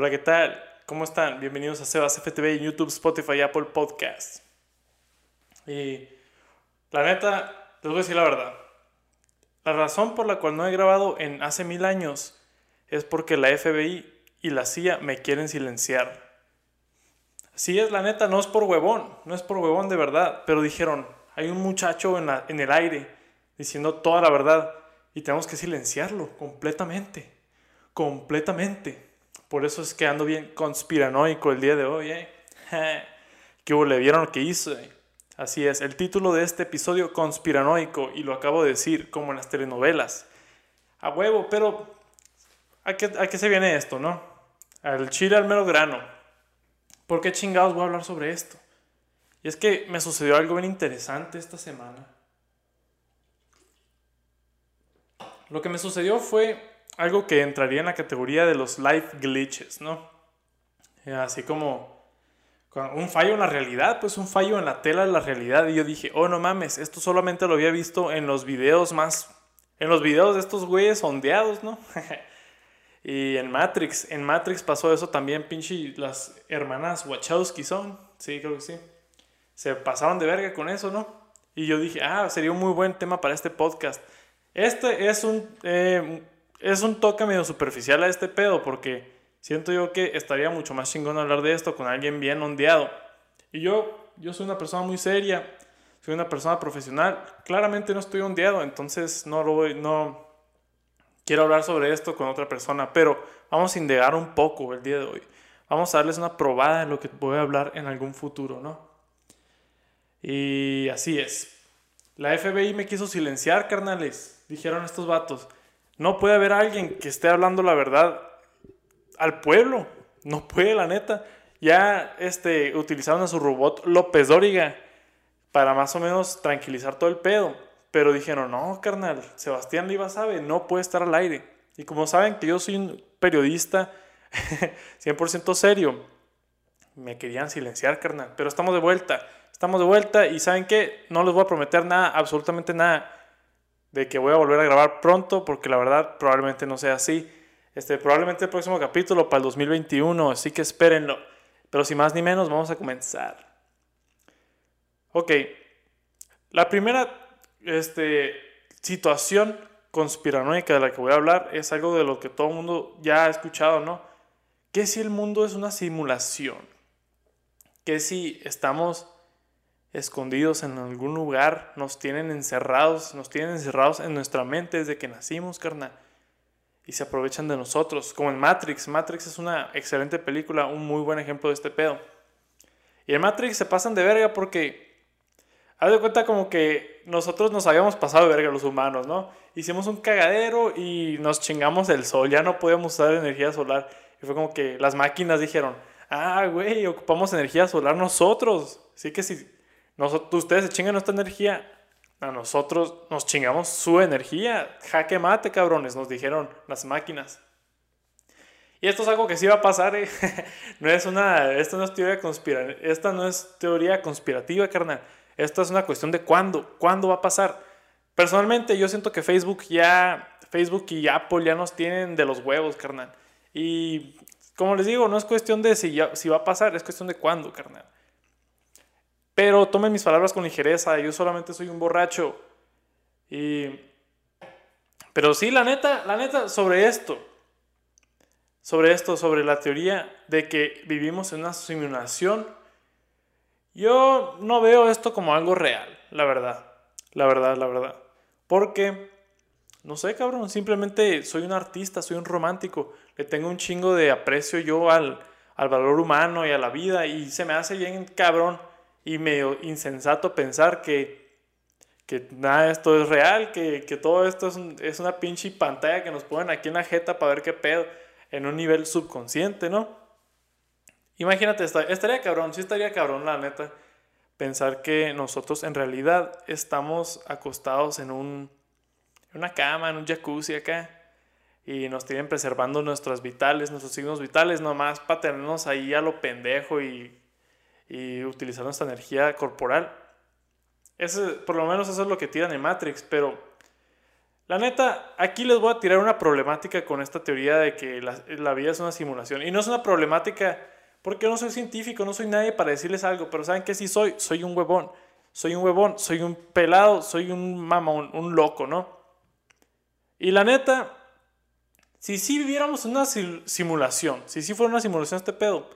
Hola, ¿qué tal? ¿Cómo están? Bienvenidos a Sebas FTV YouTube, Spotify Apple Podcasts. Y la neta, les voy a decir la verdad. La razón por la cual no he grabado en hace mil años es porque la FBI y la CIA me quieren silenciar. Sí es la neta, no es por huevón, no es por huevón de verdad, pero dijeron, hay un muchacho en el aire diciendo toda la verdad y tenemos que silenciarlo completamente, completamente. Por eso es que ando bien conspiranoico el día de hoy, ¿eh? ¿Qué le vieron lo que hice? Así es, el título de este episodio conspiranoico, y lo acabo de decir, como en las telenovelas. A huevo, pero ¿a qué, a qué se viene esto, no? Al chile al mero grano. ¿Por qué chingados voy a hablar sobre esto? Y es que me sucedió algo bien interesante esta semana. Lo que me sucedió fue algo que entraría en la categoría de los life glitches, ¿no? Así como un fallo en la realidad, pues un fallo en la tela de la realidad. Y yo dije, oh, no mames, esto solamente lo había visto en los videos más... En los videos de estos güeyes ondeados, ¿no? y en Matrix, en Matrix pasó eso también, pinche, las hermanas Wachowski son, sí, creo que sí. Se pasaron de verga con eso, ¿no? Y yo dije, ah, sería un muy buen tema para este podcast. Este es un, eh, es un toque medio superficial a este pedo porque siento yo que estaría mucho más chingón hablar de esto con alguien bien ondeado. Y yo, yo soy una persona muy seria, soy una persona profesional, claramente no estoy ondeado, entonces no lo voy, no quiero hablar sobre esto con otra persona, pero vamos a indagar un poco el día de hoy. Vamos a darles una probada de lo que voy a hablar en algún futuro, ¿no? Y así es. La FBI me quiso silenciar, carnales, dijeron estos vatos. No puede haber alguien que esté hablando la verdad al pueblo. No puede, la neta. Ya este, utilizaron a su robot López Dóriga para más o menos tranquilizar todo el pedo. Pero dijeron, no, carnal, Sebastián Liva sabe, no puede estar al aire. Y como saben que yo soy un periodista 100% serio, me querían silenciar, carnal. Pero estamos de vuelta. Estamos de vuelta y ¿saben qué? No les voy a prometer nada, absolutamente nada, de que voy a volver a grabar pronto, porque la verdad probablemente no sea así. Este, probablemente el próximo capítulo para el 2021, así que espérenlo. Pero sin más ni menos, vamos a comenzar. Ok, la primera este, situación conspiranoica de la que voy a hablar es algo de lo que todo el mundo ya ha escuchado, ¿no? ¿Qué si el mundo es una simulación? ¿Qué si estamos escondidos en algún lugar, nos tienen encerrados, nos tienen encerrados en nuestra mente desde que nacimos, carnal. Y se aprovechan de nosotros, como en Matrix. Matrix es una excelente película, un muy buen ejemplo de este pedo. Y en Matrix se pasan de verga porque, haz de cuenta como que nosotros nos habíamos pasado de verga los humanos, ¿no? Hicimos un cagadero y nos chingamos el sol, ya no podíamos usar energía solar. Y fue como que las máquinas dijeron, ah, güey, ocupamos energía solar nosotros. Así que si nosotros, ustedes se chingan nuestra energía, a nosotros nos chingamos su energía. Jaque mate, cabrones, nos dijeron las máquinas. Y esto es algo que sí va a pasar, ¿eh? no es una, esto no es teoría conspirativa, esta no es teoría conspirativa, carnal. Esto es una cuestión de cuándo, cuándo va a pasar. Personalmente yo siento que Facebook ya, Facebook y Apple ya nos tienen de los huevos, carnal. Y como les digo, no es cuestión de si, ya, si va a pasar, es cuestión de cuándo, carnal. Pero tomen mis palabras con ligereza, yo solamente soy un borracho. Y... Pero sí, la neta, la neta, sobre esto, sobre esto, sobre la teoría de que vivimos en una simulación, yo no veo esto como algo real, la verdad, la verdad, la verdad. Porque, no sé, cabrón, simplemente soy un artista, soy un romántico, le tengo un chingo de aprecio yo al, al valor humano y a la vida y se me hace bien cabrón y medio insensato pensar que, que nada de esto es real, que, que todo esto es, es, una pinche pantalla que nos ponen aquí en la jeta para ver qué pedo en un nivel subconsciente, ¿no? Imagínate, estaría cabrón, sí estaría cabrón, la neta, pensar que nosotros en realidad estamos acostados en, un, en una cama, en un jacuzzi acá, y nos tienen preservando nuestras vitales, nuestros signos vitales, nomás para tenernos ahí a lo pendejo y y utilizar nuestra energía corporal. Por lo menos eso es lo que tiran en Matrix, pero La neta, aquí les voy a tirar una problemática con esta teoría de que la, la vida es una simulación. Y no es una problemática porque no soy científico, no soy nadie para decirles algo, pero ¿saben qué sí soy? Soy un huevón. Soy un huevón, soy un pelado, soy un mamón, un loco, ¿no? Y la neta, si sí viviéramos una simulación, si sí fuera una simulación este pedo,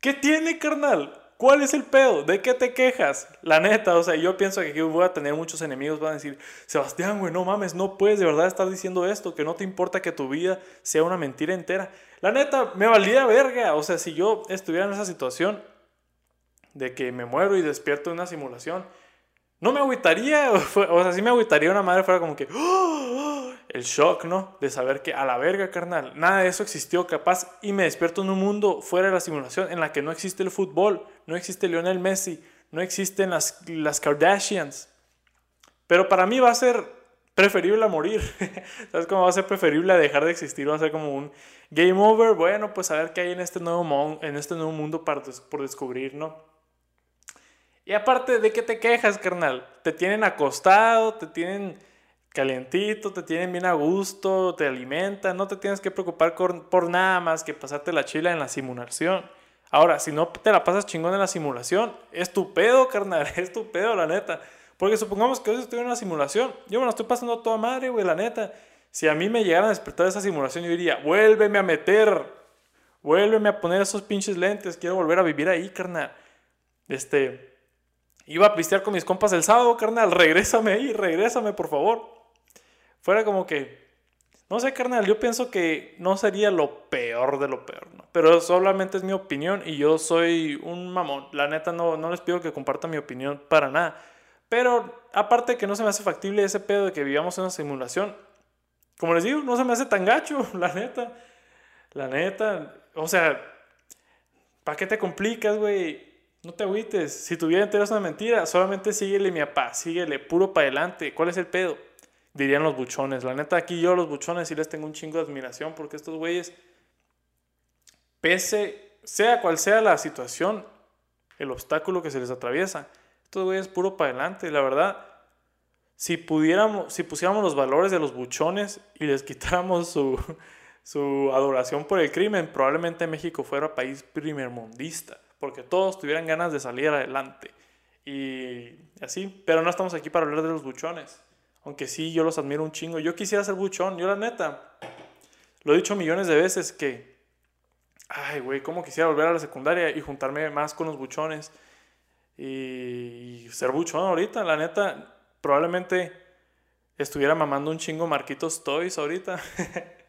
¿qué tiene, carnal? ¿Cuál es el pedo? ¿De qué te quejas? La neta, o sea, yo pienso que aquí voy a tener muchos enemigos, van a decir, Sebastián, güey, no mames, no puedes de verdad estar diciendo esto, que no te importa que tu vida sea una mentira entera. La neta, me valía verga, o sea, si yo estuviera en esa situación de que me muero y despierto en una simulación, no me agüitaría, o sea, sí me agüitaría una madre fuera como que, ¡Oh! El shock, ¿no? De saber que a la verga, carnal, nada de eso existió capaz y me despierto en un mundo fuera de la simulación en la que no existe el fútbol, no existe Lionel Messi, no existen las, las Kardashians. Pero para mí va a ser preferible a morir. ¿Sabes cómo va a ser preferible a dejar de existir? Va a ser como un game over. Bueno, pues a ver qué hay en este nuevo, en este nuevo mundo para, por descubrir, ¿no? Y aparte, ¿de qué te quejas, carnal? Te tienen acostado, te tienen calientito, te tienen bien a gusto, te alimentan, no te tienes que preocupar por, nada más que pasarte la chila en la simulación. Ahora, si no te la pasas chingón en la simulación, es tu pedo, carnal, es tu pedo, la neta. Porque supongamos que hoy estoy en una simulación, yo me la estoy pasando a toda madre, güey, la neta. Si a mí me llegaran a despertar de esa simulación, yo diría, vuélveme a meter, vuélveme a poner esos pinches lentes, quiero volver a vivir ahí, carnal. Este, iba a pistear con mis compas el sábado, carnal, regrésame ahí, regrésame, por favor fuera como que, no sé, carnal, yo pienso que no sería lo peor de lo peor, ¿no? Pero solamente es mi opinión y yo soy un mamón. La neta no, no les pido que compartan mi opinión para nada. Pero aparte que no se me hace factible ese pedo de que vivamos en una simulación, como les digo, no se me hace tan gacho, la neta. La neta, o sea, ¿para qué te complicas, güey? No te agüites. Si tu vida entera es una mentira, solamente síguele, mi papá, síguele, puro para adelante. ¿Cuál es el pedo? Dirían los buchones. La neta, aquí yo los buchones sí les tengo un chingo de admiración porque estos güeyes, pese, sea cual sea la situación, el obstáculo que se les atraviesa, estos güeyes puro para adelante. La verdad, si pudiéramos, si pusiéramos los valores de los buchones y les quitáramos su, su adoración por el crimen, probablemente México fuera país primermundista, porque todos tuvieran ganas de salir adelante. Y así, pero no estamos aquí para hablar de los buchones. Aunque sí, yo los admiro un chingo. Yo quisiera ser buchón, yo la neta. Lo he dicho millones de veces que, ay, güey, cómo quisiera volver a la secundaria y juntarme más con los buchones. Y, ser buchón ahorita, la neta, probablemente estuviera mamando un chingo Marquitos Toys ahorita.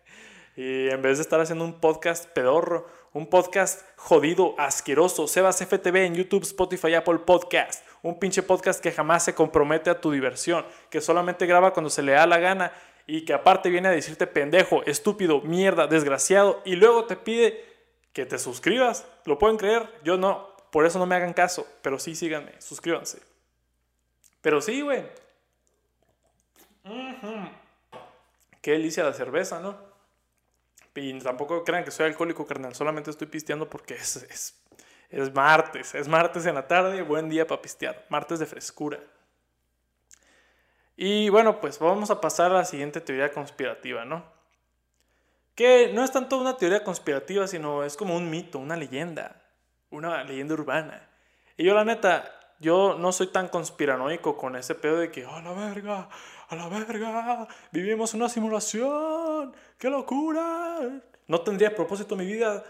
y en vez de estar haciendo un podcast pedorro, un podcast jodido, asqueroso, Sebas FTV en YouTube, Spotify, Apple Podcast un pinche podcast que jamás se compromete a tu diversión, que solamente graba cuando se le da la gana y que aparte viene a decirte pendejo, estúpido, mierda, desgraciado y luego te pide que te suscribas. ¿Lo pueden creer? Yo no. Por eso no me hagan caso. Pero sí, síganme. Suscríbanse. Pero sí, güey. Qué delicia la cerveza, ¿no? Y tampoco crean que soy alcohólico, carnal. Solamente estoy pisteando porque es, es es martes, es martes en la tarde, buen día para pistear, martes de frescura. Y bueno, pues vamos a pasar a la siguiente teoría conspirativa, ¿no? Que no es tanto una teoría conspirativa, sino es como un mito, una leyenda, una leyenda urbana. Y yo la neta, yo no soy tan conspiranoico con ese pedo de que, a la verga, a la verga, vivimos una simulación, qué locura. No tendría propósito mi vida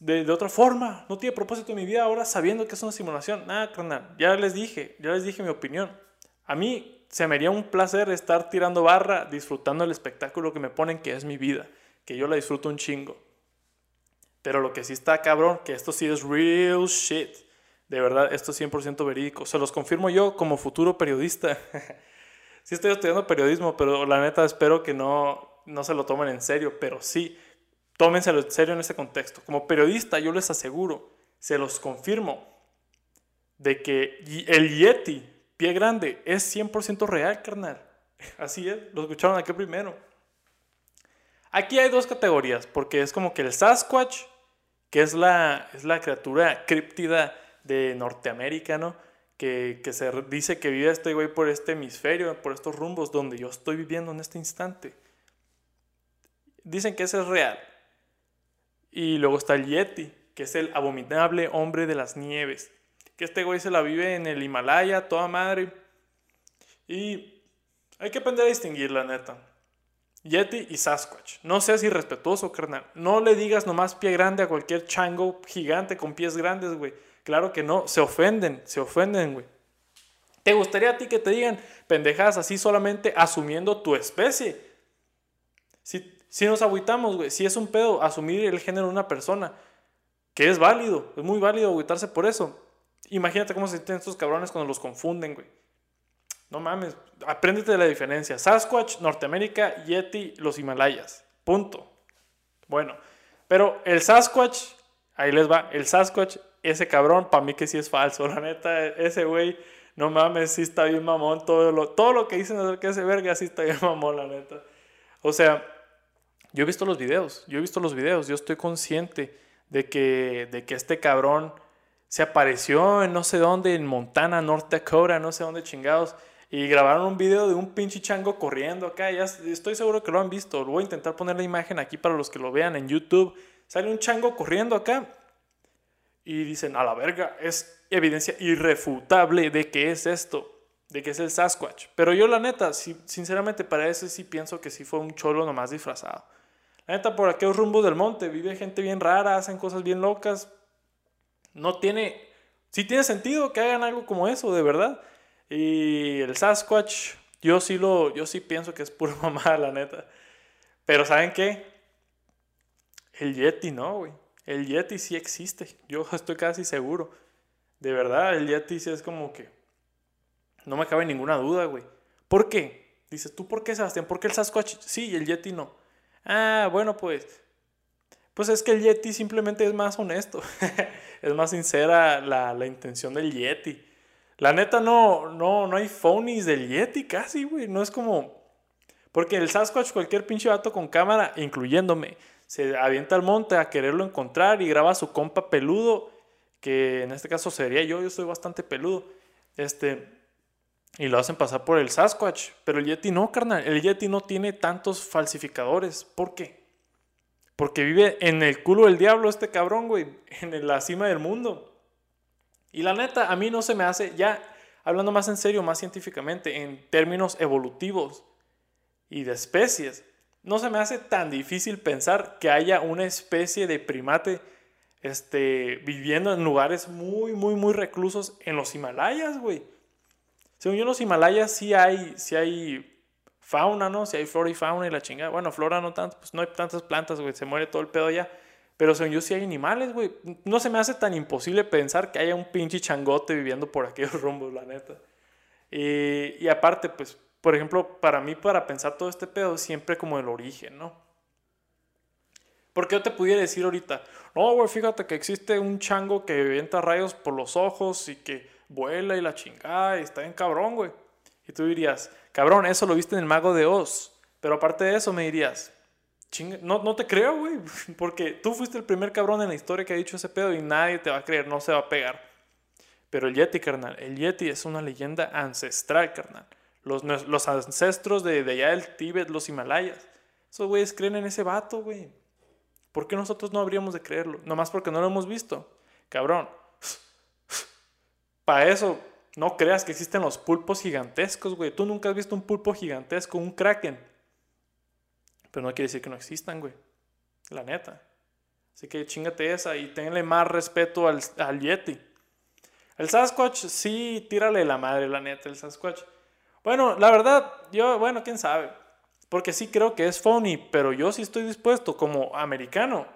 de, otra forma. No tiene propósito mi vida ahora sabiendo que es una simulación. Nada, carnal. Ya les dije, ya les dije mi opinión. A mí se me haría un placer estar tirando barra, disfrutando el espectáculo que me ponen, que es mi vida. Que yo la disfruto un chingo. Pero lo que sí está cabrón, que esto sí es real shit. De verdad, esto es 100% verídico. Se los confirmo yo como futuro periodista. sí estoy estudiando periodismo, pero la neta espero que no, no se lo tomen en serio. Pero sí, tómenselo en serio en ese contexto. Como periodista yo les aseguro, se los confirmo, de que el Yeti, pie grande, es 100% real, carnal. Así es, lo escucharon aquí primero. Aquí hay dos categorías, porque es como que el Sasquatch, que es la, es la criatura críptida de Norteamérica, ¿no? Que, que se dice que vive este güey por este hemisferio, por estos rumbos donde yo estoy viviendo en este instante. Dicen que ese es real. Y luego está el Yeti, que es el abominable hombre de las nieves. Que este güey se la vive en el Himalaya, toda madre. Y hay que aprender a distinguir, la neta. Yeti y Sasquatch. No seas irrespetuoso, carnal. No le digas nomás pie grande a cualquier chango gigante con pies grandes, güey. Claro que no. Se ofenden, se ofenden, güey. ¿Te gustaría a ti que te digan pendejadas así solamente asumiendo tu especie? Si, si nos agüitamos, güey, si es un pedo asumir el género de una persona, que es válido, es muy válido agüitarse por eso. Imagínate cómo se sienten estos cabrones cuando los confunden, güey. No mames, apréndete de la diferencia. Sasquatch, Norteamérica, Yeti, los Himalayas. Punto. Bueno, pero el Sasquatch, ahí les va, el Sasquatch, ese cabrón, para mí que sí es falso, la neta, ese güey, no mames, sí está bien mamón, todo lo, todo lo que dicen acerca de ese verga, sí está bien mamón, la neta. O sea, yo he visto los videos, yo he visto los videos, yo estoy consciente de que, de que este cabrón se apareció en no sé dónde, en Montana, North Dakota, no sé dónde chingados, y grabaron un video de un pinche chango corriendo acá. Ya estoy seguro que lo han visto. Voy a intentar poner la imagen aquí para los que lo vean en YouTube. Sale un chango corriendo acá. Y dicen, a la verga, es evidencia irrefutable de que es esto. De que es el Sasquatch. Pero yo la neta, sinceramente para eso sí pienso que sí fue un cholo nomás disfrazado. La neta, por aquellos rumbos del monte vive gente bien rara, hacen cosas bien locas. No tiene... Sí tiene sentido que hagan algo como eso, de verdad. Y el Sasquatch, yo sí lo, yo sí pienso que es pura mamada, la neta. Pero ¿saben qué? El Yeti no, güey. El Yeti sí existe. Yo estoy casi seguro. De verdad, el Yeti sí es como que... No me cabe ninguna duda, güey. ¿Por qué? Dices, ¿tú por qué, Sebastián? ¿Por qué el Sasquatch sí y el Yeti no? Ah, bueno, pues... Pues es que el Yeti simplemente es más honesto. es más sincera la, la intención del Yeti. La neta no, no, no hay phonies del Yeti casi, güey. No es como... Porque el Sasquatch, cualquier pinche vato con cámara, incluyéndome, se avienta al monte a quererlo encontrar y graba a su compa peludo, que en este caso sería yo, yo soy bastante peludo. Este, y lo hacen pasar por el Sasquatch. Pero el Yeti no, carnal. El Yeti no tiene tantos falsificadores. ¿Por qué? Porque vive en el culo del diablo este cabrón, güey. En la cima del mundo. Y la neta, a mí no se me hace, ya hablando más en serio, más científicamente, en términos evolutivos y de especies, no se me hace tan difícil pensar que haya una especie de primate este, viviendo en lugares muy, muy, muy reclusos en los Himalayas, güey. Según yo, en los Himalayas sí hay, sí hay fauna, ¿no? Sí hay flora y fauna y la chingada. Bueno, flora no tanto, pues no hay tantas plantas, güey, se muere todo el pedo ya. Pero según yo sí hay animales, güey. No se me hace tan imposible pensar que haya un pinche changote viviendo por aquellos rumbos, la neta. Y, y aparte, pues, por ejemplo, para mí, para pensar todo este pedo, siempre como el origen, ¿no? Porque yo te pudiera decir ahorita, no, güey, fíjate que existe un chango que avienta rayos por los ojos y que vuela y la chingada y está bien cabrón, güey. Y tú dirías, cabrón, eso lo viste en el mago de Oz. Pero aparte de eso me dirías, no, no te creo, güey. Porque tú fuiste el primer cabrón en la historia que ha dicho ese pedo y nadie te va a creer, no se va a pegar. Pero el Yeti, carnal, el Yeti es una leyenda ancestral, carnal. Los, los ancestros de, de, allá del Tíbet, los Himalayas. Esos güeyes creen en ese vato, güey. ¿Por qué nosotros no habríamos de creerlo? Nomás porque no lo hemos visto. Cabrón. Para eso, no creas que existen los pulpos gigantescos, güey. Tú nunca has visto un pulpo gigantesco, un kraken. Pero no quiere decir que no existan, güey. La neta. Así que chingate esa y tenle más respeto al, al Yeti. El Sasquatch, sí, tírale la madre, la neta, el Sasquatch. Bueno, la verdad, yo, bueno, quién sabe. Porque sí creo que es phony, pero yo sí estoy dispuesto como americano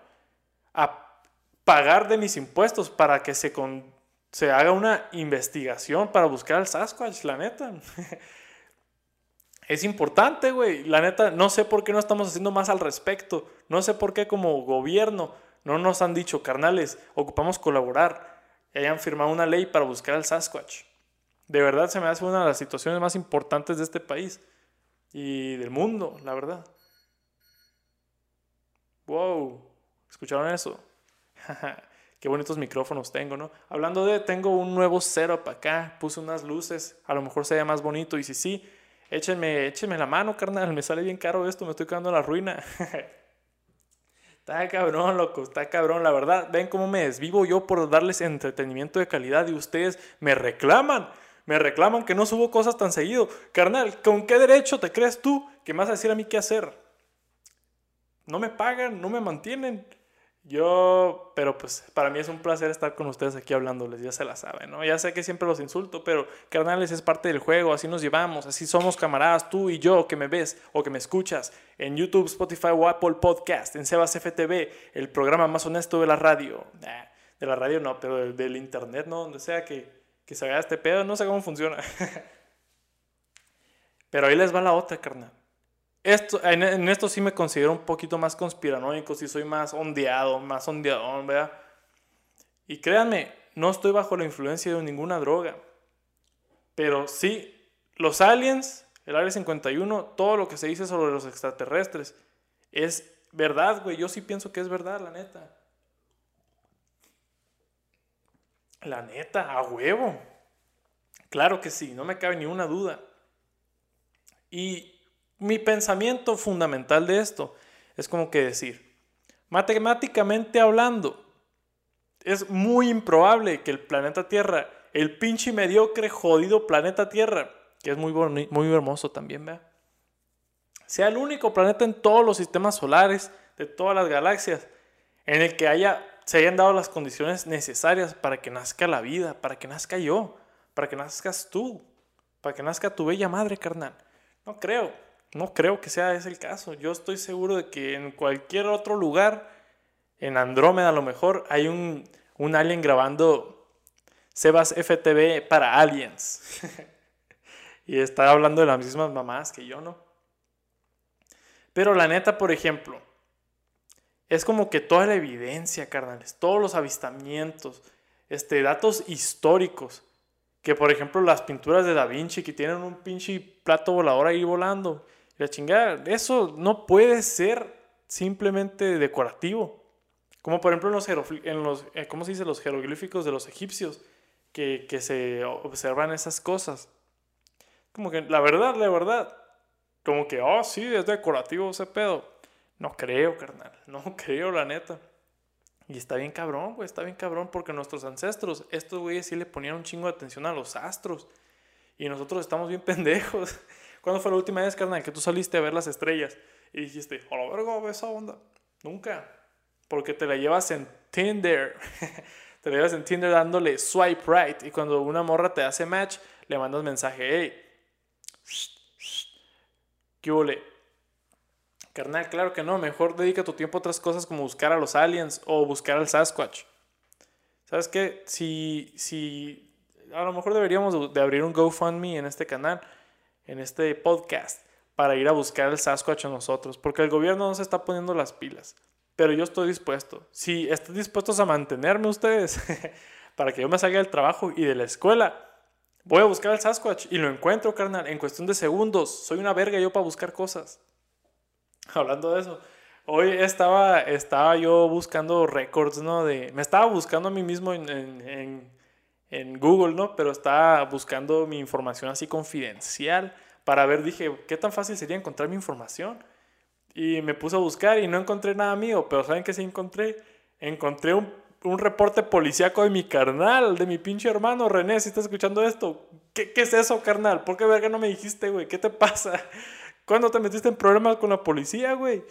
a pagar de mis impuestos para que se, con, se haga una investigación para buscar al Sasquatch, la neta. es importante, güey. La neta, no sé por qué no estamos haciendo más al respecto. No sé por qué como gobierno no nos han dicho, carnales, ocupamos colaborar y hayan firmado una ley para buscar al Sasquatch. De verdad se me hace una de las situaciones más importantes de este país y del mundo, la verdad. Wow, ¿escucharon eso? Qué bonitos micrófonos tengo, ¿no? Hablando de, tengo un nuevo setup acá, puse unas luces, a lo mejor se ve más bonito y si sí, échenme, échenme la mano, carnal, me sale bien caro esto, me estoy quedando en la ruina. está cabrón, loco, está cabrón, la verdad, ven cómo me desvivo yo por darles entretenimiento de calidad y ustedes me reclaman. Me reclaman que no subo cosas tan seguido. Carnal, ¿con qué derecho te crees tú que me vas a decir a mí qué hacer? No me pagan, no me mantienen. Yo, pero pues para mí es un placer estar con ustedes aquí hablándoles, ya se la saben, ¿no? Ya sé que siempre los insulto, pero carnales es parte del juego, así nos llevamos, así somos camaradas, tú y yo que me ves o que me escuchas en YouTube, Spotify o Apple Podcast, en Sebas FTV, el programa más honesto de la radio. de la radio no, pero del, internet, ¿no? Donde sea que, que se vea este pedo, no sé cómo funciona. pero ahí les va la otra, carnal. Esto, en, esto sí me considero un poquito más conspiranoico, sí soy más ondeado, más ondeadón, ¿verdad? Y créanme, no estoy bajo la influencia de ninguna droga. Pero sí, los aliens, el Área 51, todo lo que se dice sobre los extraterrestres, es verdad, güey. Yo sí pienso que es verdad, la neta. La neta, a huevo. Claro que sí, no me cabe ni una duda. Y mi pensamiento fundamental de esto es como que decir, matemáticamente hablando, es muy improbable que el planeta Tierra, el pinche mediocre, jodido planeta Tierra, que es muy, muy hermoso también, ¿vea? sea el único planeta en todos los sistemas solares, de todas las galaxias, en el que haya, se hayan dado las condiciones necesarias para que nazca la vida, para que nazca yo, para que nazcas tú, para que nazca tu bella madre, carnal. No creo. No creo que sea ese el caso. Yo estoy seguro de que en cualquier otro lugar, en Andrómeda a lo mejor, hay un, un alien grabando Sebas FTV para aliens. y está hablando de las mismas mamás que yo, ¿no? Pero la neta, por ejemplo, es como que toda la evidencia, carnales, todos los avistamientos, este, datos históricos, que por ejemplo las pinturas de Da Vinci que tienen un pinche plato volador ahí volando, la chingada, eso no puede ser simplemente decorativo. Como por ejemplo en los, eh, ¿cómo se dice? los jeroglíficos de los egipcios, que, que se observan esas cosas. Como que la verdad, la verdad, como que, oh, sí, es decorativo ese pedo. No creo, carnal, no creo, la neta. Y está bien cabrón, güey, está bien cabrón porque nuestros ancestros, estos güeyes sí le ponían un chingo de atención a los astros. Y nosotros estamos bien pendejos. ¿Cuándo fue la última vez, carnal, que tú saliste a ver las estrellas y dijiste, a la verga, esa onda? Nunca. Porque te la llevas en Tinder. te la llevas en Tinder dándole swipe right. Y cuando una morra te hace match, le mandas mensaje, hey, ¿qué huele? Carnal, claro que no. Mejor dedica tu tiempo a otras cosas como buscar a los aliens o buscar al Sasquatch. ¿Sabes qué? Si, si a lo mejor deberíamos de abrir un GoFundMe en este canal en este podcast para ir a buscar el Sasquatch a nosotros, porque el gobierno no se está poniendo las pilas. Pero yo estoy dispuesto. Si están dispuestos a mantenerme ustedes para que yo me salga del trabajo y de la escuela, voy a buscar el Sasquatch y lo encuentro, carnal, en cuestión de segundos. Soy una verga yo para buscar cosas. Hablando de eso, hoy estaba, estaba yo buscando récords, ¿no? De, me estaba buscando a mí mismo en en Google, ¿no? Pero estaba buscando mi información así confidencial para ver, dije, ¿qué tan fácil sería encontrar mi información? Y me puse a buscar y no encontré nada mío, pero ¿saben qué sí encontré? Encontré un, un reporte policíaco de mi carnal, de mi pinche hermano René, si estás escuchando esto. ¿Qué, ¿Qué, es eso, carnal? ¿Por qué verga no me dijiste, güey? ¿Qué te pasa? ¿Cuándo te metiste en problemas con la policía, güey?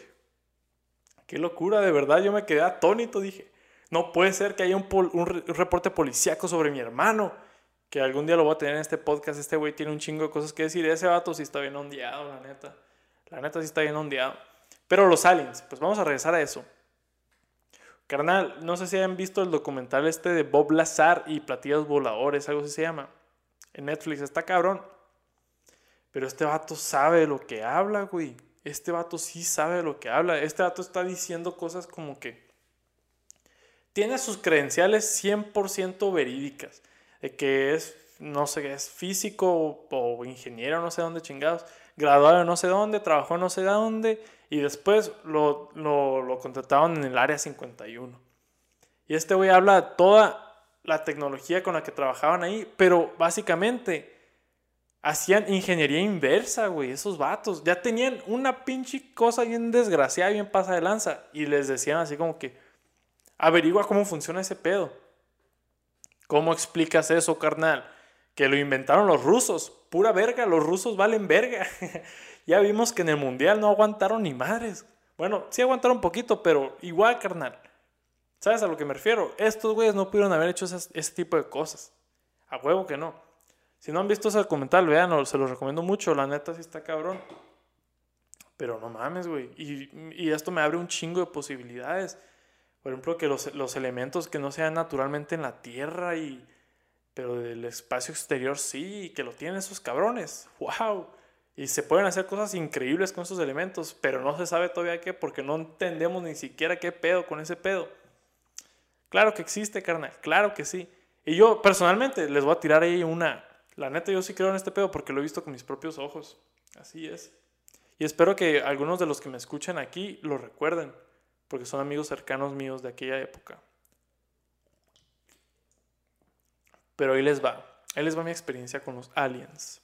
Qué locura, de verdad, yo me quedé atónito, dije. No puede ser que haya un, reporte policíaco sobre mi hermano. Que algún día lo voy a tener en este podcast. Este güey tiene un chingo de cosas que decir. Ese vato sí está bien ondeado, la neta. La neta sí está bien ondeado. Pero los aliens, pues vamos a regresar a eso. Carnal, no sé si hayan visto el documental este de Bob Lazar y platillos voladores, algo así se llama. En Netflix, está cabrón. Pero este vato sabe lo que habla, güey. Este vato sí sabe lo que habla. Este vato está diciendo cosas como que tiene sus credenciales 100% verídicas, de que es, no sé, es físico o, ingeniero, no sé dónde chingados, graduado no sé dónde, trabajó no sé dónde, y después lo, lo, lo contrataron en el área 51. Y este güey habla de toda la tecnología con la que trabajaban ahí, pero básicamente hacían ingeniería inversa, güey, esos vatos. Ya tenían una pinche cosa bien desgraciada, bien pasa de lanza. Y les decían así como que, averigua cómo funciona ese pedo. ¿Cómo explicas eso, carnal? Que lo inventaron los rusos. Pura verga, los rusos valen verga. ya vimos que en el mundial no aguantaron ni madres. Bueno, sí aguantaron un poquito, pero igual, carnal. ¿Sabes a lo que me refiero? Estos güeyes no pudieron haber hecho ese tipo de cosas. A huevo que no. Si no han visto ese documental, vean, se los recomiendo mucho. La neta sí está cabrón. Pero no mames, güey. Y, esto me abre un chingo de posibilidades. Por ejemplo, que los, elementos que no sean naturalmente en la Tierra y... Pero del espacio exterior sí, que lo tienen esos cabrones. ¡Wow! Y se pueden hacer cosas increíbles con esos elementos, pero no se sabe todavía qué porque no entendemos ni siquiera qué pedo con ese pedo. Claro que existe, carnal, claro que sí. Y yo personalmente les voy a tirar ahí una... La neta yo sí creo en este pedo porque lo he visto con mis propios ojos. Así es. Y espero que algunos de los que me escuchan aquí lo recuerden, porque son amigos cercanos míos de aquella época. Pero ahí les va. Ahí les va mi experiencia con los aliens.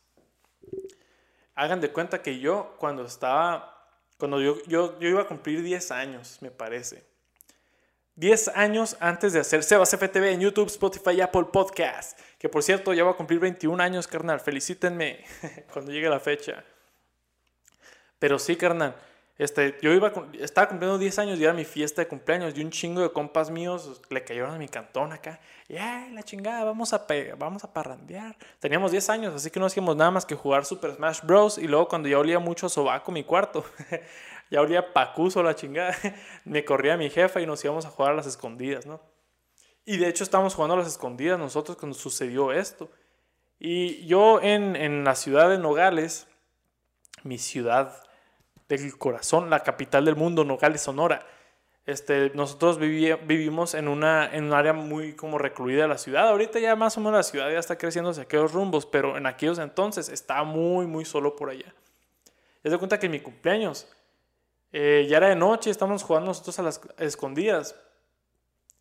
Hagan de cuenta que yo cuando estaba, cuando yo, yo, yo iba a cumplir 10 años, me parece 10 años antes de hacer Sebas FTV en YouTube, Spotify Apple Podcast. Que por cierto, ya va a cumplir 21 años, carnal. Felicítenme cuando llegue la fecha. Pero sí, carnal. Este, yo iba, estaba cumpliendo 10 años y era mi fiesta de cumpleaños. Y un chingo de compas míos le cayeron a mi cantón acá. Y ay, la chingada, vamos a, vamos a parrandear. Teníamos 10 años, así que no hacíamos nada más que jugar Super Smash Bros. Y luego cuando ya olía mucho sobaco mi cuarto. ya olía pacuso la chingada. Me corría mi jefa y nos íbamos a jugar a las escondidas, ¿no? Y de hecho estábamos jugando a las escondidas nosotros cuando sucedió esto. Y yo en, en la ciudad de Nogales, mi ciudad del corazón, la capital del mundo, Nogales, Sonora, este, nosotros vivimos en, una, en un área muy como recluida de la ciudad. Ahorita ya más o menos la ciudad ya está creciendo hacia aquellos rumbos, pero en aquellos entonces estaba muy, muy solo por allá. Es de cuenta que en mi cumpleaños eh, ya era de noche, estábamos jugando nosotros a las escondidas.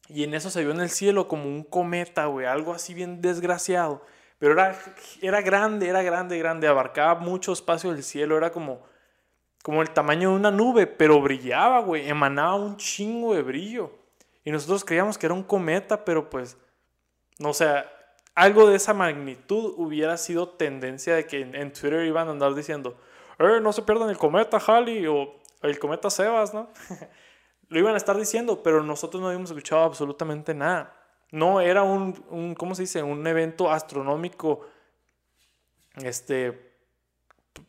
Y en eso se vio en el cielo como un cometa, güey, algo así bien desgraciado. Pero era, era grande, era grande, grande, abarcaba mucho espacio del cielo, era como, como el tamaño de una nube, pero brillaba, güey, emanaba un chingo de brillo. Y nosotros creíamos que era un cometa, pero pues, no sé, algo de esa magnitud hubiera sido tendencia de que en, Twitter iban a andar diciendo, eh, no se pierdan el cometa, Halley, el cometa Sebas, ¿no? Lo iban a estar diciendo, pero nosotros no habíamos escuchado absolutamente nada. No era un, ¿cómo se dice? Un evento astronómico, este,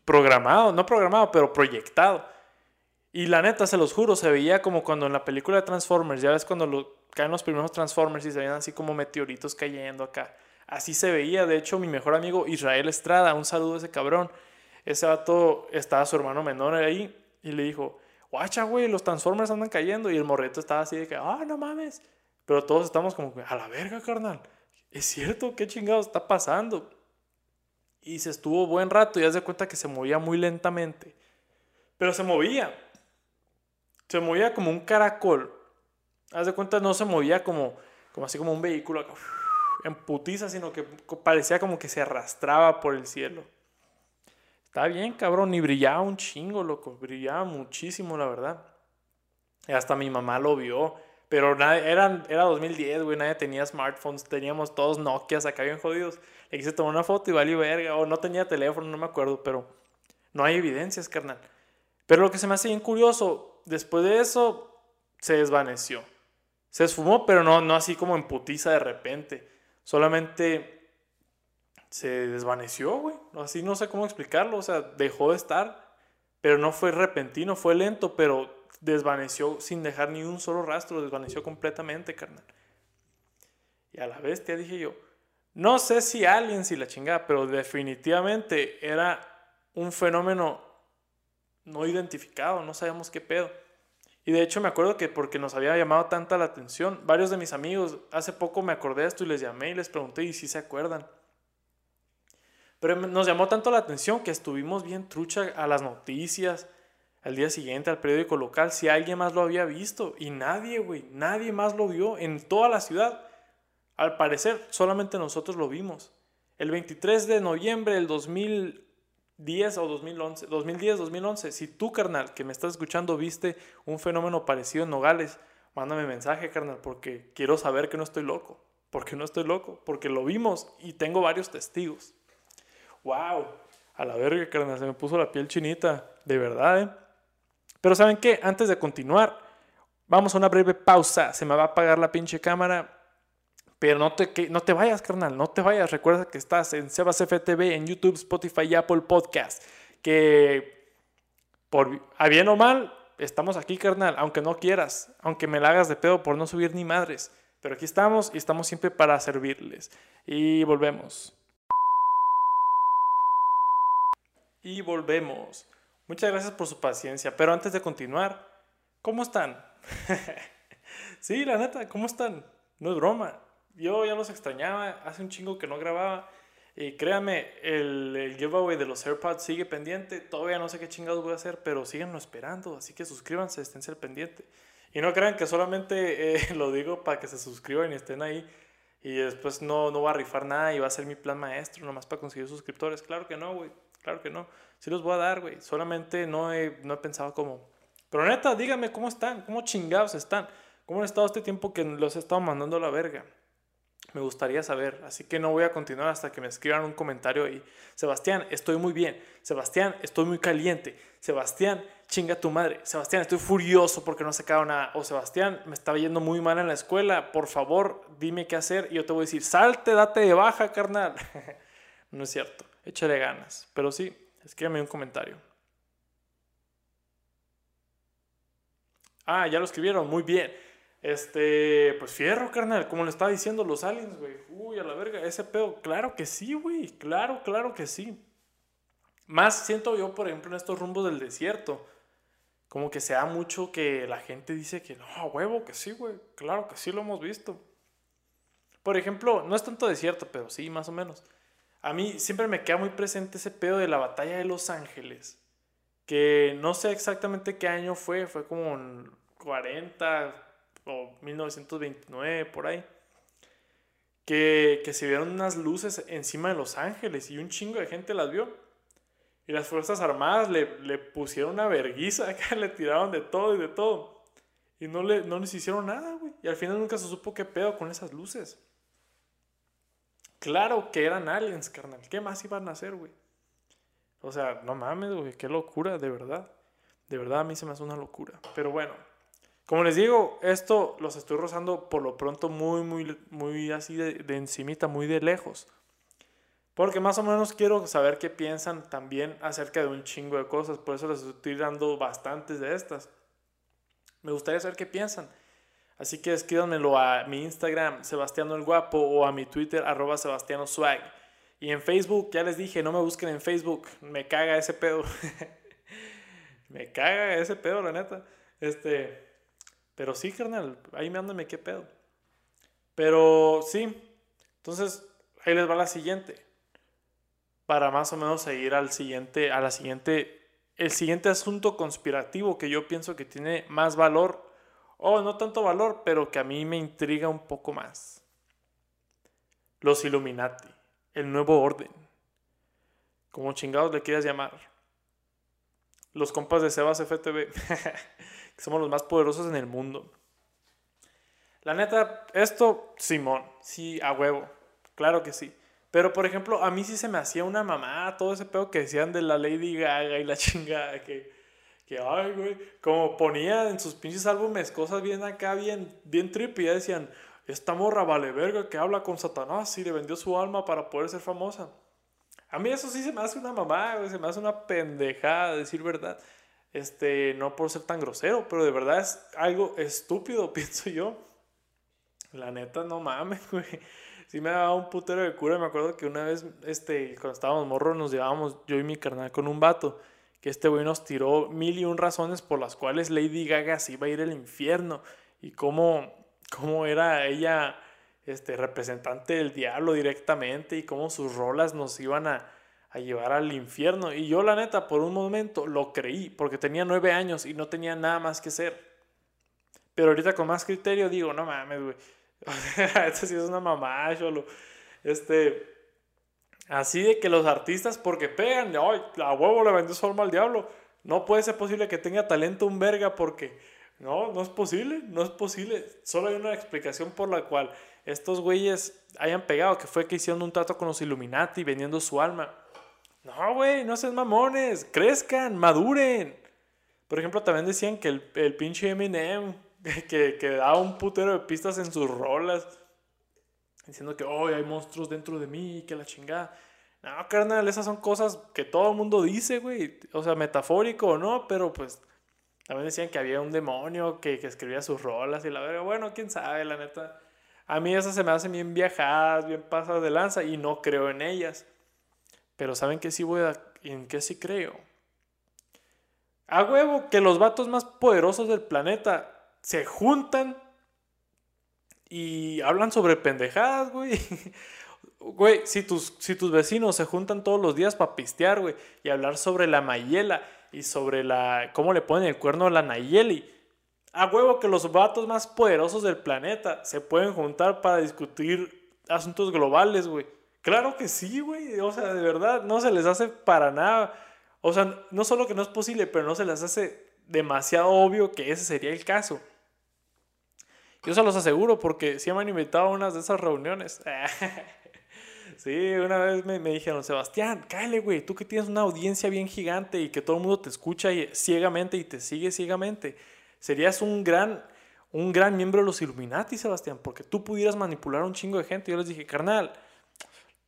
programado, no programado, pero proyectado. Y la neta, se los juro, se veía como cuando en la película de Transformers, ya ves cuando caen los primeros Transformers y se veían así como meteoritos cayendo acá. Así se veía, de hecho, mi mejor amigo Israel Estrada, un saludo a ese cabrón. Ese vato estaba su hermano menor ahí y le dijo, guacha, güey, los Transformers andan cayendo. Y el morreto estaba así de que, ah, no mames. Pero todos estamos como, a la verga, carnal. Es cierto, qué chingados está pasando. Y se estuvo buen rato y haz de cuenta que se movía muy lentamente. Pero se movía. Se movía como un caracol. Haz de cuenta, no se movía como, como así como un vehículo en putiza, sino que parecía como que se arrastraba por el cielo. Está bien, cabrón, y brillaba un chingo, loco, brillaba muchísimo, la verdad. Y hasta mi mamá lo vio, pero nadie, era, era 2010, güey, nadie tenía smartphones, teníamos todos Nokias acá bien jodidos. Le quise tomar una foto y valió verga, o no tenía teléfono, no me acuerdo, pero no hay evidencias, carnal. Pero lo que se me hace bien curioso, después de eso, se desvaneció. Se esfumó, pero no, no así como en putiza de repente. Solamente se desvaneció, güey. Así no sé cómo explicarlo. O sea, dejó de estar. Pero no fue repentino, fue lento, pero desvaneció sin dejar ni un solo rastro. Desvaneció completamente, carnal. Y a la te dije yo, no sé si alguien, si la chingada, pero definitivamente era un fenómeno no identificado, no sabíamos qué pedo. Y de hecho me acuerdo que porque nos había llamado tanta la atención, varios de mis amigos, hace poco me acordé de esto y les llamé y les pregunté y si se acuerdan. Pero nos llamó tanto la atención que estuvimos bien trucha a las noticias. al día siguiente al periódico local si alguien más lo había visto. Y nadie, güey, nadie más lo vio en toda la ciudad. Al parecer, solamente nosotros lo vimos. El 23 de noviembre del 2010 o 2011, 2010, 2011, si tú, carnal, que me estás escuchando, viste un fenómeno parecido en Nogales, mándame mensaje, carnal, porque quiero saber que no estoy loco. Porque no estoy loco, porque lo vimos y tengo varios testigos. ¡Wow! A la verga, carnal, se me puso la piel chinita, de verdad, ¿eh? Pero ¿saben qué? Antes de continuar, vamos a una breve pausa. Se me va a apagar la pinche cámara. Pero no te, no te vayas, carnal, no te vayas. Recuerda que estás en Sebas FTV, en YouTube, Spotify y Apple Podcast. Que por a bien o mal, estamos aquí, carnal, aunque no quieras, aunque me la hagas de pedo por no subir ni madres. Pero aquí estamos y estamos siempre para servirles. Y volvemos. Y volvemos. Muchas gracias por su paciencia, pero antes de continuar, ¿cómo están? sí, la neta, ¿cómo están? No es broma. Yo ya los extrañaba, hace un chingo que no grababa. Y créanme, el, el, giveaway de los AirPods sigue pendiente. Todavía no sé qué chingados voy a hacer, pero síganlo esperando. Así que suscríbanse, estén al pendiente. Y no crean que solamente eh, lo digo para que se suscriban y estén ahí. Y después no, no va a rifar nada y va a ser mi plan maestro, nomás para conseguir suscriptores. Claro que no, güey. Claro que no. Sí los voy a dar, güey. Solamente no he, no he pensado cómo. Pero neta, díganme cómo están, cómo chingados están. ¿Cómo han estado este tiempo que los he estado mandando a la verga? Me gustaría saber, así que no voy a continuar hasta que me escriban un comentario ahí. Sebastián, estoy muy bien. Sebastián, estoy muy caliente. Sebastián, chinga tu madre. Sebastián, estoy furioso porque no he sacado nada. O Sebastián, me estaba yendo muy mal en la escuela. Por favor, dime qué hacer y yo te voy a decir, salte, date de baja, carnal. no es cierto échale ganas. Pero sí, escríbeme un comentario. Ah, ya lo escribieron, muy bien. Este, pues fierro, carnal, como le estaba diciendo los aliens, güey. Uy, a la verga, ese pedo. Claro que sí, güey. Claro, claro que sí. Más siento yo, por ejemplo, en estos rumbos del desierto. Como que se da mucho que la gente dice que no, huevo, que sí, güey. Claro que sí lo hemos visto. Por ejemplo, no es tanto desierto, pero sí, más o menos. A mí siempre me queda muy presente ese pedo de la batalla de Los Ángeles. Que no sé exactamente qué año fue, fue como en 40 o 1929, por ahí. Que, que se vieron unas luces encima de Los Ángeles y un chingo de gente las vio. Y las Fuerzas Armadas le, le pusieron una verguiza acá, le tiraron de todo y de todo. Y no, le, no les hicieron nada, güey. Y al final nunca se supo qué pedo con esas luces. Claro que eran aliens, carnal. ¿Qué más iban a hacer, güey? O sea, no mames, güey. Qué locura, de verdad. De verdad a mí se me hace una locura. Pero bueno, como les digo, esto los estoy rozando por lo pronto muy, muy, muy así de, de encimita, muy de lejos. Porque más o menos quiero saber qué piensan también acerca de un chingo de cosas. Por eso les estoy dando bastantes de estas. Me gustaría saber qué piensan. Así que escríbanmelo a mi Instagram, Sebastiano el Guapo, o a mi Twitter, arroba Sebastiano Swag. Y en Facebook, ya les dije, no me busquen en Facebook, me caga ese pedo. me caga ese pedo, la neta. Este, pero sí, carnal, ahí me qué pedo. Pero sí, entonces ahí les va la siguiente. Para más o menos seguir al siguiente, a la siguiente, el siguiente asunto conspirativo que yo pienso que tiene más valor o no tanto valor, pero que a mí me intriga un poco más. Los Illuminati, el nuevo orden, como chingados le quieras llamar. Los compas de Sebas FTV, que somos los más poderosos en el mundo. La neta, esto, Simón, sí, a huevo, claro que sí. Pero, por ejemplo, a mí sí se me hacía una mamá todo ese pedo que decían de la Lady Gaga y la chingada que que, ay, güey, como ponía en sus pinches álbumes cosas bien acá, bien, bien trippy, ya decían, esta morra vale verga que habla con Satanás y le vendió su alma para poder ser famosa. A mí eso sí se me hace una mamá, güey, se me hace una pendejada, decir verdad. Este, no por ser tan grosero, pero de verdad es algo estúpido, pienso yo. La neta, no mames, güey. Sí me daba un putero de cura. Me acuerdo que una vez, este, cuando estábamos morros, nos llevábamos yo y mi carnal con un vato que este güey nos tiró mil y un razones por las cuales Lady Gaga se iba a ir al infierno y cómo, cómo era ella este, representante del diablo directamente y cómo sus rolas nos iban a, a llevar al infierno. Y yo la neta, por un momento lo creí, porque tenía nueve años y no tenía nada más que hacer. Pero ahorita con más criterio digo, no mames, güey. Esto sí es una mamá, cholo. Este, así de que los artistas, porque pegan, ay, la huevo le vendió su alma al diablo. No puede ser posible que tenga talento un verga porque no, no es posible, no es posible. Solo hay una explicación por la cual estos güeyes hayan pegado, que fue que hicieron un trato con los Illuminati vendiendo su alma. No, güey, no sean mamones, crezcan, maduren. Por ejemplo, también decían que el, el pinche Eminem, que, que daba un putero de pistas en sus rolas, diciendo que hoy hay monstruos dentro de mí, que la chingada. No, carnal, esas son cosas que todo el mundo dice, güey. O sea, metafórico o no, pero pues también decían que había un demonio que, que escribía sus rolas y la verdad, bueno, quién sabe, la neta. A mí esas se me hacen bien viajadas, bien pasadas de lanza y no creo en ellas. Pero ¿saben qué sí voy en qué sí creo? A huevo que los vatos más poderosos del planeta se juntan y hablan sobre pendejadas, güey. Güey, si tus, si tus vecinos se juntan todos los días para pistear, güey, y hablar sobre la Mayela y sobre la cómo le ponen el cuerno a la Nayeli. A huevo que los vatos más poderosos del planeta se pueden juntar para discutir asuntos globales, güey. Claro que sí, güey. O sea, de verdad, no se les hace para nada. O sea, no solo que no es posible, pero no se les hace demasiado obvio que ese sería el caso. Yo se los aseguro porque sí me han invitado a unas de esas reuniones. Sí, una vez me, dijeron, Sebastián, cállate, güey, tú que tienes una audiencia bien gigante y que todo el mundo te escucha ciegamente y te sigue ciegamente, serías un gran, un gran miembro de los Illuminati, Sebastián, porque tú pudieras manipular a un chingo de gente. Yo les dije, carnal,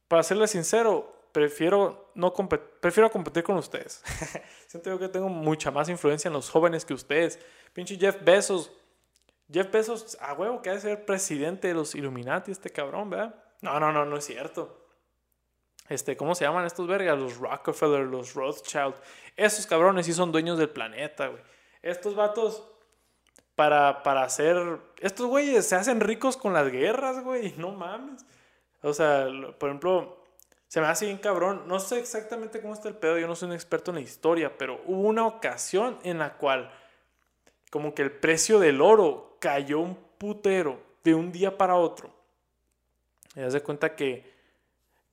para serles sincero, prefiero, no prefiero competir con ustedes. Siento que tengo mucha más influencia en los jóvenes que ustedes. Pinche Jeff Bezos. Jeff Bezos, a huevo que ha de ser presidente de los Illuminati, este cabrón, ¿verdad? No, no, no, no es cierto. Este, ¿cómo se llaman estos vergas? Los Rockefeller, los Rothschild. Esos cabrones sí son dueños del planeta, güey. Estos vatos, para, para hacer... Estos güeyes se hacen ricos con las guerras, güey. No mames. O sea, por ejemplo, se me hace bien cabrón. No sé exactamente cómo está el pedo. Yo no soy un experto en la historia. Pero hubo una ocasión en la cual como que el precio del oro cayó un putero de un día para otro. Y das de cuenta que,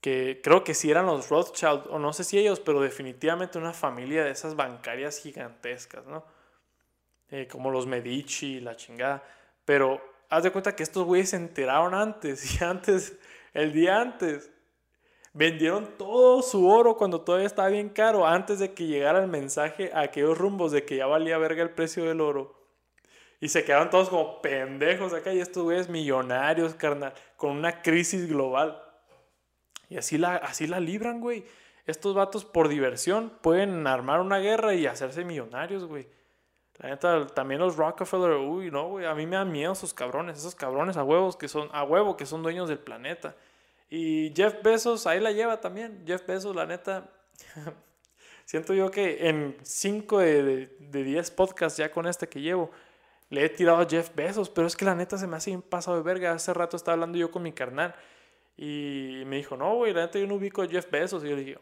que creo que sí eran los Rothschild, o no sé si ellos, pero definitivamente una familia de esas bancarias gigantescas, ¿no? Eh, como los Medici, la chingada. Pero haz de cuenta que estos güeyes se enteraron antes, y antes, el día antes, vendieron todo su oro cuando todavía estaba bien caro, antes de que llegara el mensaje a aquellos rumbos de que ya valía verga el precio del oro. Y se quedaron todos como pendejos acá y estos güeyes millonarios, carnal, con una crisis global. Y así la, así la libran, güey. Estos vatos por diversión pueden armar una guerra y hacerse millonarios, güey. La neta, también los Rockefeller, uy, no, güey, a mí me dan miedo esos cabrones, esos cabrones a huevos que son, a huevo que son dueños del planeta. Y Jeff Bezos, ahí la lleva también. Jeff Bezos, la neta, siento yo que en 5 de 10 podcasts ya con este que llevo, le he tirado a Jeff Bezos, pero es que la neta se me hace un paso de verga. Hace rato estaba hablando yo con mi carnal y me dijo, no, güey, la neta yo no ubico a Jeff Bezos. Y yo le dije,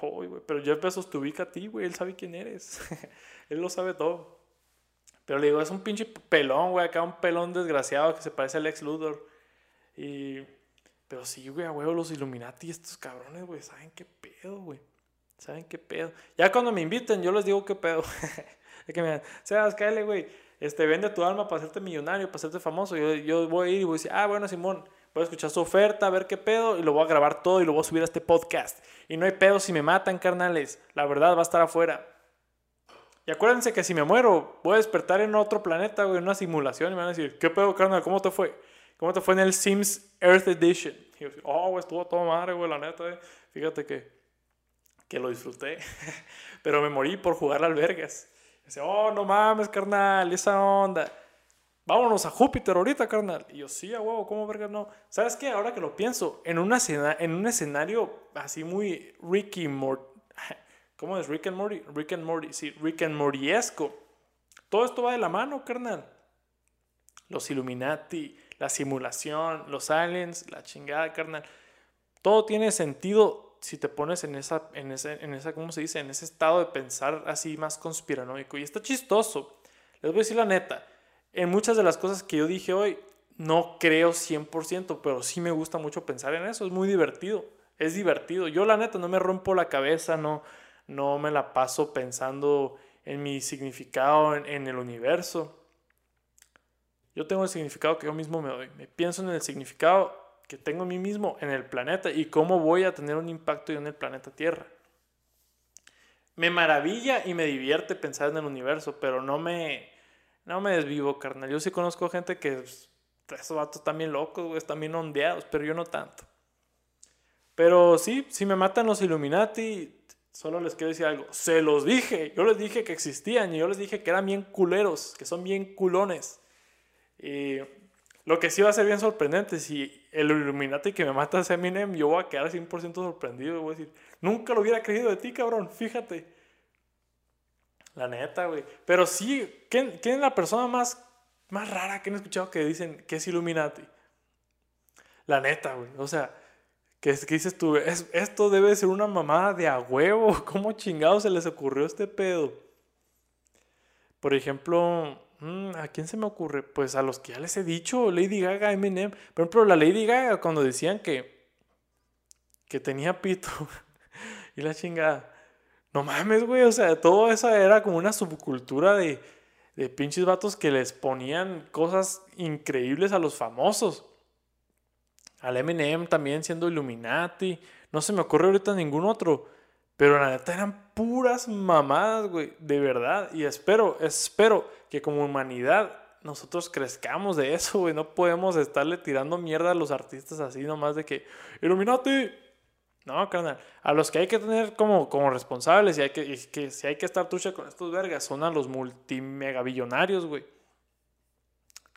oh, güey, pero Jeff Bezos te ubica a ti, güey, él sabe quién eres. él lo sabe todo. Pero le digo, es un pinche pelón, güey, acá un pelón desgraciado que se parece al ex Luthor. Y... Pero sí, güey, a huevo, los Illuminati, estos cabrones, güey, ¿saben qué pedo, güey? ¿Saben qué pedo? Ya cuando me inviten, yo les digo qué pedo. es que me digan, Sebas, cállate, güey este, vende tu alma para hacerte millonario, para hacerte famoso. Yo, yo voy a ir y voy a decir, ah, bueno, Simón, voy a escuchar su oferta, a ver qué pedo, y lo voy a grabar todo y lo voy a subir a este podcast. Y no hay pedo si me matan, carnales. La verdad va a estar afuera. Y acuérdense que si me muero, voy a despertar en otro planeta, güey, en una simulación, y me van a decir, ¿qué pedo, carnal? ¿Cómo te fue? ¿Cómo te fue en el Sims Earth Edition? Y yo, oh, estuvo todo madre, güey, la neta, eh. Fíjate que, que lo disfruté. Pero me morí por jugar albergas. Dice, oh, no mames, carnal, esa onda. Vámonos a Júpiter ahorita, carnal. Y yo, sí, a huevo, ¿cómo verga no? ¿Sabes qué? Ahora que lo pienso, en, una en un escenario así muy Ricky Morty. ¿Cómo es? Rick and Morty. Rick and Morty, sí, Rick and Mortyesco. Todo esto va de la mano, carnal. Los Illuminati, la simulación, los aliens, la chingada, carnal. Todo tiene sentido si te pones en esa, en ese, en esa, ¿cómo se dice? En ese estado de pensar así más conspiranoico. Y está chistoso. Les voy a decir la neta. En muchas de las cosas que yo dije hoy, no creo 100%, pero sí me gusta mucho pensar en eso. Es muy divertido. Es divertido. Yo la neta no me rompo la cabeza, no, no me la paso pensando en mi significado en, el universo. Yo tengo el significado que yo mismo me doy. Me pienso en el significado que tengo en mí mismo, en el planeta y cómo voy a tener un impacto en el planeta Tierra. Me maravilla y me divierte pensar en el universo, pero no me, no me desvivo, carnal. Yo sí conozco gente que pues, esos vatos están bien locos, están bien ondeados, pero yo no tanto. Pero sí, si me matan los Illuminati, Solo les quiero decir algo. Se los dije. Yo les dije que existían y yo les dije que eran bien culeros, que son bien culones. Y lo que sí va a ser bien sorprendente, si el Illuminati que me mata es Eminem, yo voy a quedar 100% sorprendido. Voy a decir, nunca lo hubiera creído de ti, cabrón. Fíjate. La neta, güey. Pero sí, ¿quién, ¿quién, es la persona más, más rara que han escuchado que dicen que es Illuminati? La neta, güey. O sea, ¿Qué, dices tú? Es, esto debe ser una mamada de a huevo. ¿Cómo chingado se les ocurrió este pedo? Por ejemplo, mm, ¿a quién se me ocurre? Pues a los que ya les he dicho, Lady Gaga, Eminem. Por ejemplo, la Lady Gaga, cuando decían que, que tenía pito y la chingada. No mames, güey. O sea, todo eso era como una subcultura de, de pinches vatos que les ponían cosas increíbles a los famosos al Eminem también siendo Illuminati. No se me ocurre ahorita ningún otro. Pero la neta eran puras mamadas, güey. De verdad. Y espero, espero que como humanidad nosotros crezcamos de eso, güey. No podemos estarle tirando mierda a los artistas así nomás de que Illuminati. No, carnal. A los que hay que tener como, como responsables y, hay que, que si hay que estar tucha con estos vergas son a los multimegabillonarios, güey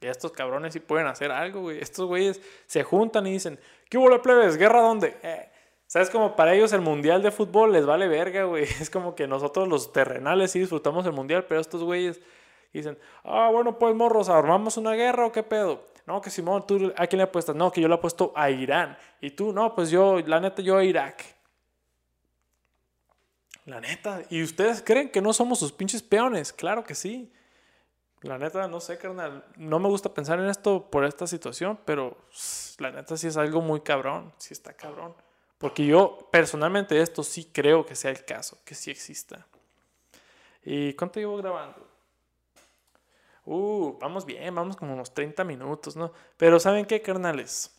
estos cabrones sí pueden hacer algo, güey. Estos güeyes se juntan y dicen, ¿qué hubo, plebes? ¿Guerra dónde? Eh, ¿Sabes? Como para ellos el mundial de fútbol les vale verga, güey. Es como que nosotros los terrenales sí disfrutamos el mundial, pero estos güeyes dicen, ah, bueno, pues morros, ¿armamos una guerra o qué pedo? No, que Simón, ¿tú a quién le apuestas? No, que yo le apuesto a Irán. Y tú, no, pues yo, la neta, yo a Irak. La neta. ¿Y ustedes creen que no somos sus pinches peones? Claro que sí. La neta, no sé, carnal. No me gusta pensar en esto por esta situación, pero la neta sí es algo muy cabrón. Sí está cabrón. Porque yo personalmente esto sí creo que sea el caso, que sí exista. ¿Y cuánto llevo grabando? Uh, vamos bien, vamos como unos 30 minutos, ¿no? Pero ¿saben qué, carnales?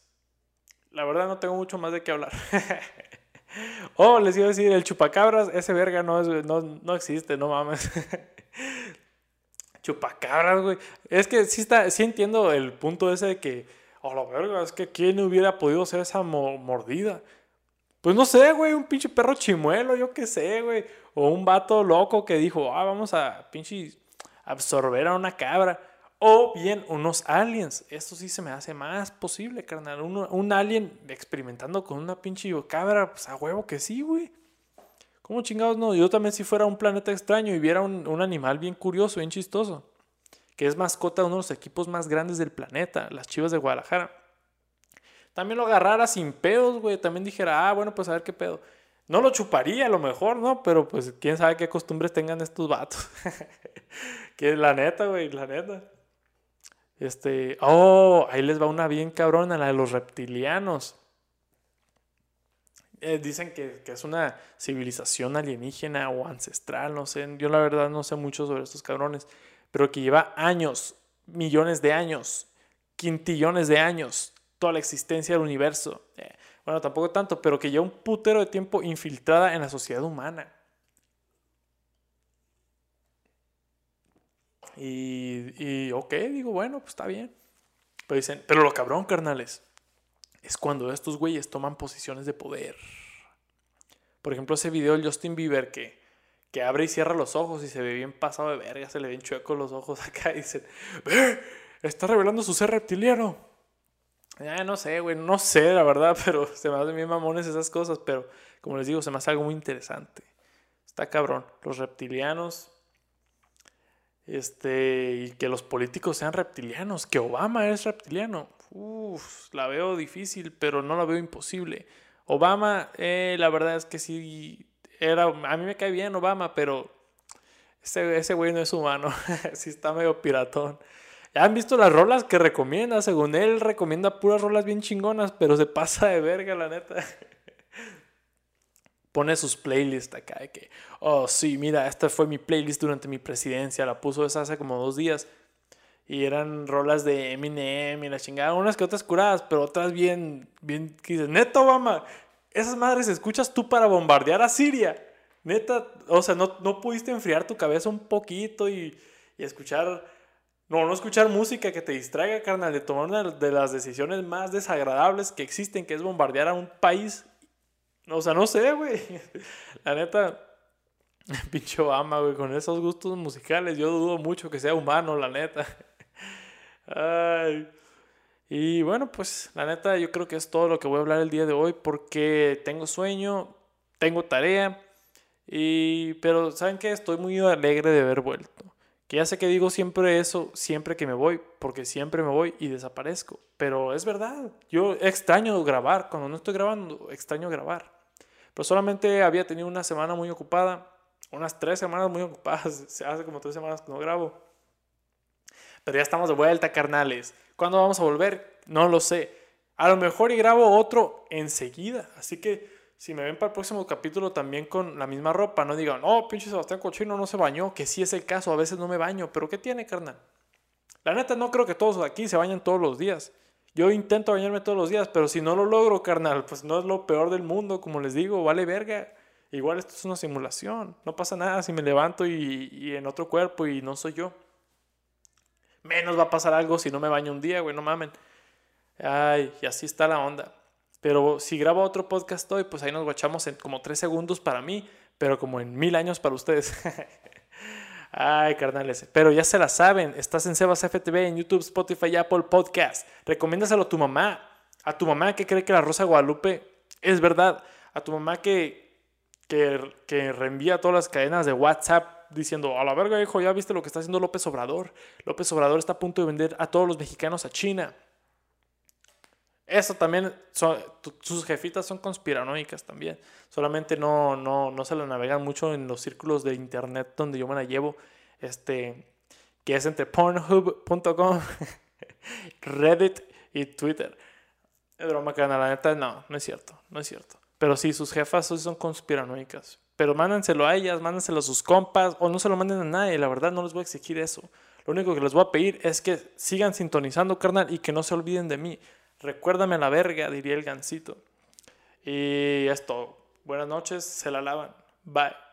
La verdad no tengo mucho más de qué hablar. oh, les iba a decir, el chupacabras, ese verga no, no, no existe, no mames. chupacabras, güey. Es que sí, está, sí entiendo el punto ese de que, oh, la verga, es que quién hubiera podido hacer esa mordida. Pues no sé, güey, un pinche perro chimuelo, yo qué sé, güey. O un vato loco que dijo, ah, vamos a pinche absorber a una cabra. O bien unos aliens. Esto sí se me hace más posible, carnal. un alien experimentando con una pinche cabra, pues a huevo que sí, güey. ¿Cómo chingados no? Yo también si fuera un planeta extraño y viera un, animal bien curioso, bien chistoso, que es mascota de uno de los equipos más grandes del planeta, las Chivas de Guadalajara. También lo agarrara sin pedos, güey. También dijera, ah, bueno, pues a ver qué pedo. No lo chuparía a lo mejor, ¿no? Pero pues quién sabe qué costumbres tengan estos vatos. que la neta, güey, la neta. Este, oh, ahí les va una bien cabrona, la de los reptilianos. Eh, dicen que, que, es una civilización alienígena o ancestral, no sé. Yo la verdad no sé mucho sobre estos cabrones, pero que lleva años, millones de años, quintillones de años, toda la existencia del universo. Eh, bueno, tampoco tanto, pero que lleva un putero de tiempo infiltrada en la sociedad humana. Y, y ok, digo, bueno, pues está bien. Pero dicen, pero lo cabrón, carnales es cuando estos güeyes toman posiciones de poder. Por ejemplo, ese video de Justin Bieber que, que abre y cierra los ojos y se ve bien pasado de verga, se le ven chuecos los ojos acá y dicen, ¡Ve! Está revelando su ser reptiliano. Ya no sé, güey, no sé la verdad, pero se me hacen bien mamones esas cosas, pero como les digo, se me hace algo muy interesante. Está cabrón. Los reptilianos, este, y que los políticos sean reptilianos, que Obama es reptiliano. Uf, la veo difícil, pero no la veo imposible. Obama, eh, la verdad es que sí, era, a mí me cae bien Obama, pero ese, ese güey no es humano, sí está medio piratón. ¿Ya han visto las rolas que recomienda? Según él, recomienda puras rolas bien chingonas, pero se pasa de verga, la neta. Pone sus playlists acá de que, oh sí, mira, esta fue mi playlist durante mi presidencia, la puso esa hace como dos días. Y eran rolas de Eminem y la chingada, unas que otras curadas, pero otras bien, bien, que neta Obama, esas madres escuchas tú para bombardear a Siria. Neta, o sea, no, no pudiste enfriar tu cabeza un poquito y, y escuchar no, no escuchar música que te distraiga, carnal, de tomar una de las decisiones más desagradables que existen, que es bombardear a un país. O sea, no sé, güey. La neta, pinche Obama, güey, con esos gustos musicales, yo dudo mucho que sea humano, la neta. Ay. Y bueno, pues la neta, yo creo que es todo lo que voy a hablar el día de hoy porque tengo sueño, tengo tarea, y pero ¿saben qué? Estoy muy alegre de haber vuelto. Ya sé que digo siempre eso, siempre que me voy, porque siempre me voy y desaparezco. Pero es verdad, yo extraño grabar, cuando no estoy grabando, extraño grabar. Pero solamente había tenido una semana muy ocupada, unas tres semanas muy ocupadas, hace como tres semanas que no grabo. Pero ya estamos de vuelta, carnales. ¿Cuándo vamos a volver? No lo sé. A lo mejor y grabo otro enseguida. Así que si me ven para el próximo capítulo también con la misma ropa, no digan, oh, pinche Sebastián Cochino no se bañó, que sí es el caso, a veces no me baño, pero ¿qué tiene, carnal? La neta, no creo que todos aquí se bañen todos los días. Yo intento bañarme todos los días, pero si no lo logro, carnal, pues no es lo peor del mundo, como les digo, vale verga. Igual esto es una simulación, no pasa nada si me levanto y, y en otro cuerpo y no soy yo. Menos va a pasar algo si no me baño un día, güey, no mamen. Ay, y así está la onda. Pero si grabo otro podcast hoy, pues ahí nos guachamos en como tres segundos para mí, pero como en mil años para ustedes. Ay, carnales. Pero ya se la saben. Estás en Sebas FTV, en YouTube, Spotify Apple Podcast. Recomiéndaselo a tu mamá. A tu mamá que cree que la Rosa Guadalupe es verdad. A tu mamá que, que, que reenvía todas las cadenas de WhatsApp diciendo, a la verga, hijo, ya viste lo que está haciendo López Obrador. López Obrador está a punto de vender a todos los mexicanos a China. Eso también, sus jefitas son conspiranoicas también. Solamente no, no, no se la navegan mucho en los círculos de internet donde yo me la llevo. Este, que es entre pornhub.com, Reddit y Twitter. Es broma, canal, la neta, no, no es cierto, no es cierto. Pero sí, sus jefas son conspiranoicas. Pero mándenselo a ellas, mándenselo a sus compas, o no se lo manden a nadie, la verdad no les voy a exigir eso. Lo único que les voy a pedir es que sigan sintonizando, carnal, y que no se olviden de mí. Recuérdame la verga, diría el gancito. Y esto, buenas noches, se la lavan. Bye.